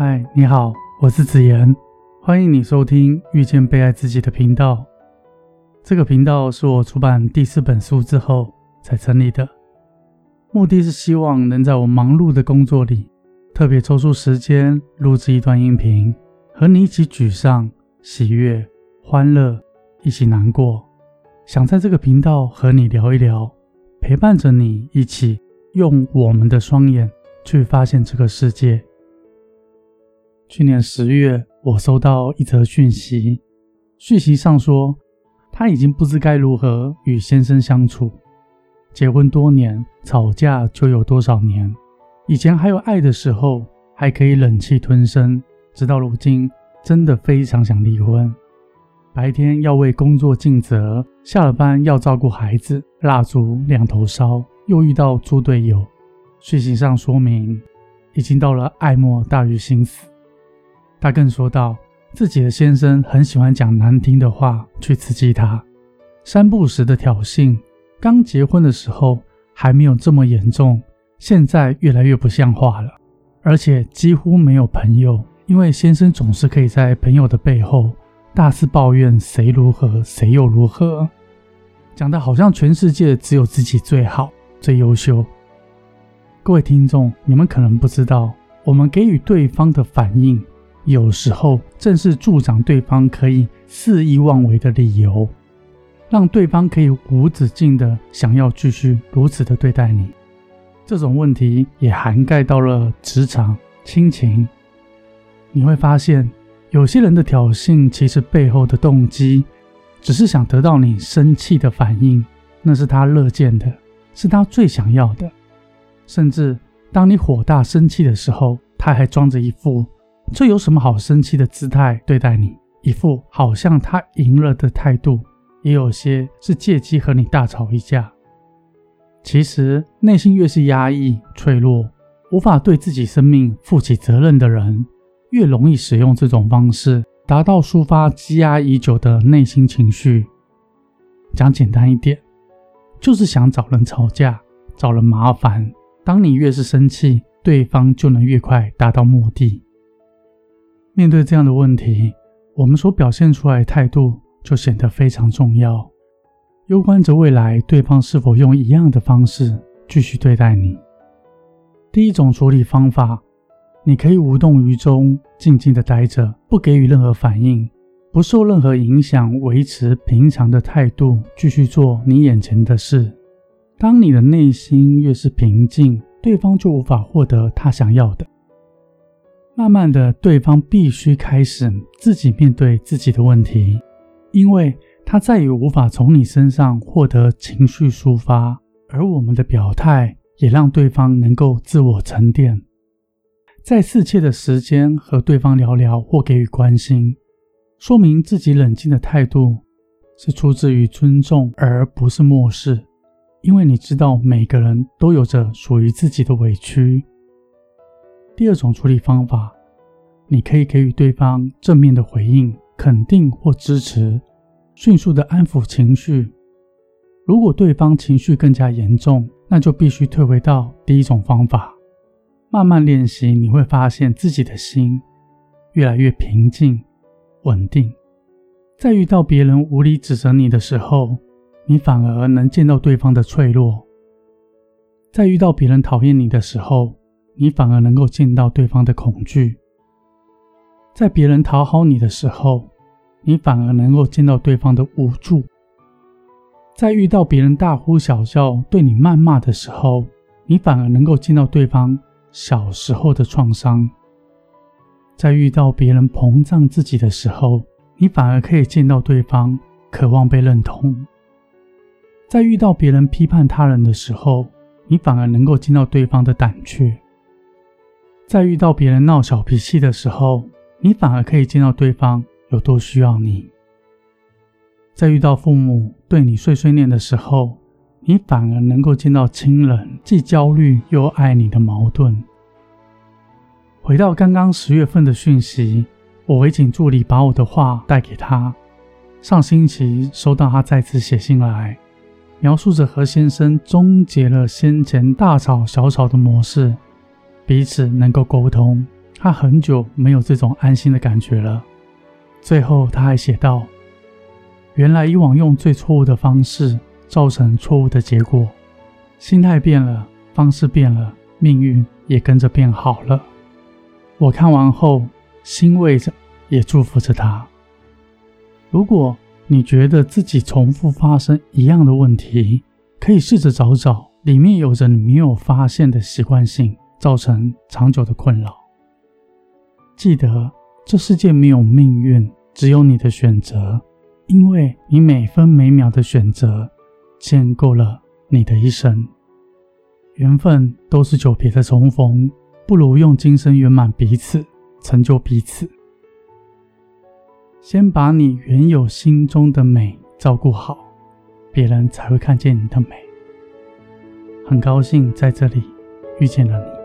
嗨，你好，我是子言，欢迎你收听遇见被爱自己的频道。这个频道是我出版第四本书之后才成立的，目的是希望能在我忙碌的工作里，特别抽出时间录制一段音频，和你一起沮丧、喜悦、欢乐，一起难过。想在这个频道和你聊一聊，陪伴着你一起用我们的双眼去发现这个世界。去年十月，我收到一则讯息，讯息上说，他已经不知该如何与先生相处。结婚多年，吵架就有多少年。以前还有爱的时候，还可以忍气吞声，直到如今，真的非常想离婚。白天要为工作尽责，下了班要照顾孩子，蜡烛两头烧，又遇到猪队友。讯息上说明，已经到了爱莫大于心死。他更说道，自己的先生很喜欢讲难听的话去刺激他，三不时的挑衅。刚结婚的时候还没有这么严重，现在越来越不像话了，而且几乎没有朋友，因为先生总是可以在朋友的背后大肆抱怨谁如何，谁又如何，讲的好像全世界只有自己最好、最优秀。各位听众，你们可能不知道，我们给予对方的反应。有时候正是助长对方可以肆意妄为的理由，让对方可以无止境的想要继续如此的对待你。这种问题也涵盖到了职场、亲情。你会发现，有些人的挑衅其实背后的动机，只是想得到你生气的反应，那是他乐见的，是他最想要的。甚至当你火大生气的时候，他还装着一副。这有什么好生气的姿态对待你？一副好像他赢了的态度，也有些是借机和你大吵一架。其实内心越是压抑、脆弱，无法对自己生命负起责任的人，越容易使用这种方式，达到抒发积压已久的内心情绪。讲简单一点，就是想找人吵架，找人麻烦。当你越是生气，对方就能越快达到目的。面对这样的问题，我们所表现出来的态度就显得非常重要，攸关着未来对方是否用一样的方式继续对待你。第一种处理方法，你可以无动于衷，静静的待着，不给予任何反应，不受任何影响，维持平常的态度，继续做你眼前的事。当你的内心越是平静，对方就无法获得他想要的。慢慢的，对方必须开始自己面对自己的问题，因为他再也无法从你身上获得情绪抒发，而我们的表态也让对方能够自我沉淀，在适切的时间和对方聊聊或给予关心，说明自己冷静的态度是出自于尊重，而不是漠视，因为你知道每个人都有着属于自己的委屈。第二种处理方法，你可以给予对方正面的回应、肯定或支持，迅速的安抚情绪。如果对方情绪更加严重，那就必须退回到第一种方法。慢慢练习，你会发现自己的心越来越平静、稳定。在遇到别人无理指责你的时候，你反而能见到对方的脆弱；在遇到别人讨厌你的时候，你反而能够见到对方的恐惧，在别人讨好你的时候，你反而能够见到对方的无助；在遇到别人大呼小叫、对你谩骂的时候，你反而能够见到对方小时候的创伤；在遇到别人膨胀自己的时候，你反而可以见到对方渴望被认同；在遇到别人批判他人的时候，你反而能够见到对方的胆怯。在遇到别人闹小脾气的时候，你反而可以见到对方有多需要你；在遇到父母对你碎碎念的时候，你反而能够见到亲人既焦虑又爱你的矛盾。回到刚刚十月份的讯息，我委请助理把我的话带给他。上星期收到他再次写信来，描述着何先生终结了先前大吵小吵的模式。彼此能够沟通，他很久没有这种安心的感觉了。最后，他还写道：“原来以往用最错误的方式造成错误的结果，心态变了，方式变了，命运也跟着变好了。”我看完后欣慰着，也祝福着他。如果你觉得自己重复发生一样的问题，可以试着找找里面有着你没有发现的习惯性，造成长久的困扰。记得，这世界没有命运，只有你的选择。因为你每分每秒的选择，建构了你的一生。缘分都是久别的重逢，不如用今生圆满彼此，成就彼此。先把你原有心中的美照顾好，别人才会看见你的美。很高兴在这里遇见了你。